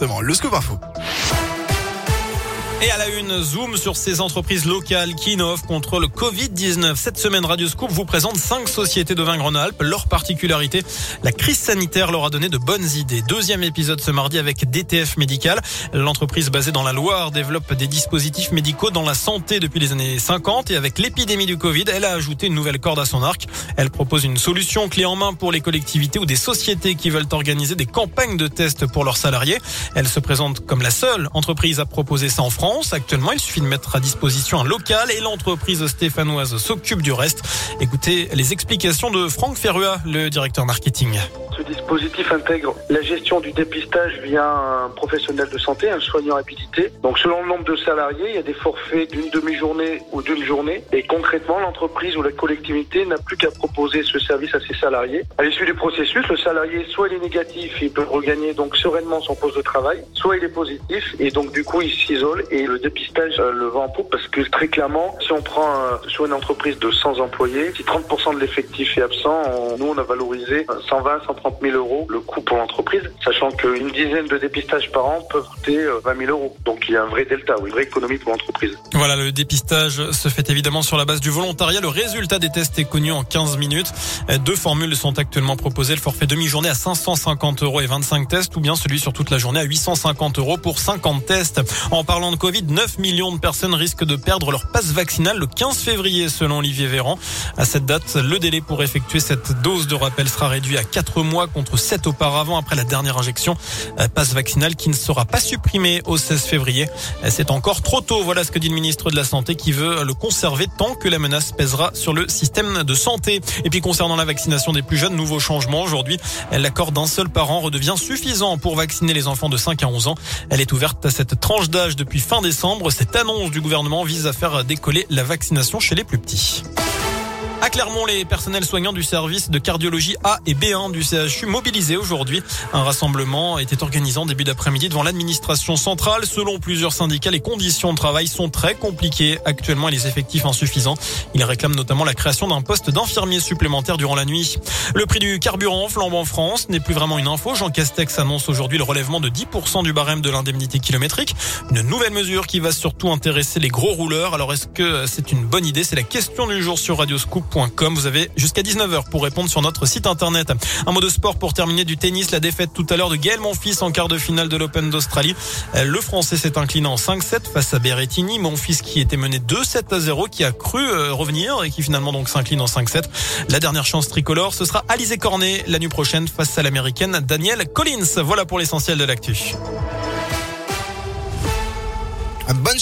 Exactement, le scoop info. Et à la une, zoom sur ces entreprises locales qui innovent contre le Covid-19. Cette semaine, Radio Scoop vous présente cinq sociétés de vin Rhône-Alpes. Leur particularité, la crise sanitaire leur a donné de bonnes idées. Deuxième épisode ce mardi avec DTF Médical. L'entreprise basée dans la Loire développe des dispositifs médicaux dans la santé depuis les années 50 et avec l'épidémie du Covid, elle a ajouté une nouvelle corde à son arc. Elle propose une solution clé en main pour les collectivités ou des sociétés qui veulent organiser des campagnes de tests pour leurs salariés. Elle se présente comme la seule entreprise à proposer ça en France. Actuellement, il suffit de mettre à disposition un local et l'entreprise stéphanoise s'occupe du reste. Écoutez les explications de Franck Ferrua, le directeur marketing. Ce dispositif intègre la gestion du dépistage via un professionnel de santé, un soignant habilité. Donc selon le nombre de salariés, il y a des forfaits d'une demi-journée ou d'une journée. Et concrètement, l'entreprise ou la collectivité n'a plus qu'à proposer ce service à ses salariés. À l'issue du processus, le salarié, soit il est négatif, il peut regagner donc sereinement son poste de travail, soit il est positif et donc du coup il s'isole et le dépistage euh, le vend en poupe parce que très clairement, si on prend euh, sur une entreprise de 100 employés, si 30% de l'effectif est absent, nous on a valorisé 120, 130 000 euros le coût pour l'entreprise, sachant qu'une dizaine de dépistages par an peuvent coûter 20 euh, 000 euros. Donc il y a un vrai delta, une vraie économie pour l'entreprise. Voilà, le dépistage se fait évidemment sur la base du volontariat. Le résultat des tests est connu en 15 minutes. Deux formules sont actuellement proposées. Le forfait demi-journée à 550 euros et 25 tests ou bien celui sur toute la journée à 850 euros pour 50 tests. En parlant de Covid, 9 millions de personnes risquent de perdre leur passe vaccinale le 15 février selon Olivier Véran. À cette date, le délai pour effectuer cette dose de rappel sera réduit à 4 mois contre 7 auparavant après la dernière injection. Euh, passe vaccinale qui ne sera pas supprimée au 16 février. Euh, c'est encore trop tôt. Voilà ce que dit le ministre de la Santé qui veut le conserver tant que la menace pèsera sur le système de santé. Et puis concernant la vaccination des plus jeunes, nouveau changement. Aujourd'hui, l'accord d'un seul parent redevient suffisant pour vacciner les enfants de 5 à 11 ans. Elle est ouverte à cette tranche d'âge depuis fin décembre. Cette annonce du gouvernement vise à faire décoller la vaccination chez les plus petits. À Clermont, les personnels soignants du service de cardiologie A et B1 du CHU mobilisés aujourd'hui. Un rassemblement était organisé en début d'après-midi devant l'administration centrale. Selon plusieurs syndicats, les conditions de travail sont très compliquées actuellement et les effectifs insuffisants. Ils réclament notamment la création d'un poste d'infirmier supplémentaire durant la nuit. Le prix du carburant flambe en France n'est plus vraiment une info. Jean Castex annonce aujourd'hui le relèvement de 10% du barème de l'indemnité kilométrique. Une nouvelle mesure qui va surtout intéresser les gros rouleurs. Alors est-ce que c'est une bonne idée? C'est la question du jour sur Vous avez jusqu'à 19h pour répondre sur notre site internet. Un mot de sport pour terminer du tennis. La défaite tout à l'heure de Gaël Monfils en quart de finale de l'Open d'Australie. Le Français s'est incliné en 5-7 face à Berrettini. Monfils qui était mené 2-7 à 0, qui a cru euh, revenir et qui finalement donc s'incline en 5-7. La dernière chance tricolore, ce sera Alizé Cornet la nuit prochaine face à l'américaine Danielle Collins. Voilà pour l'essentiel de l'actu.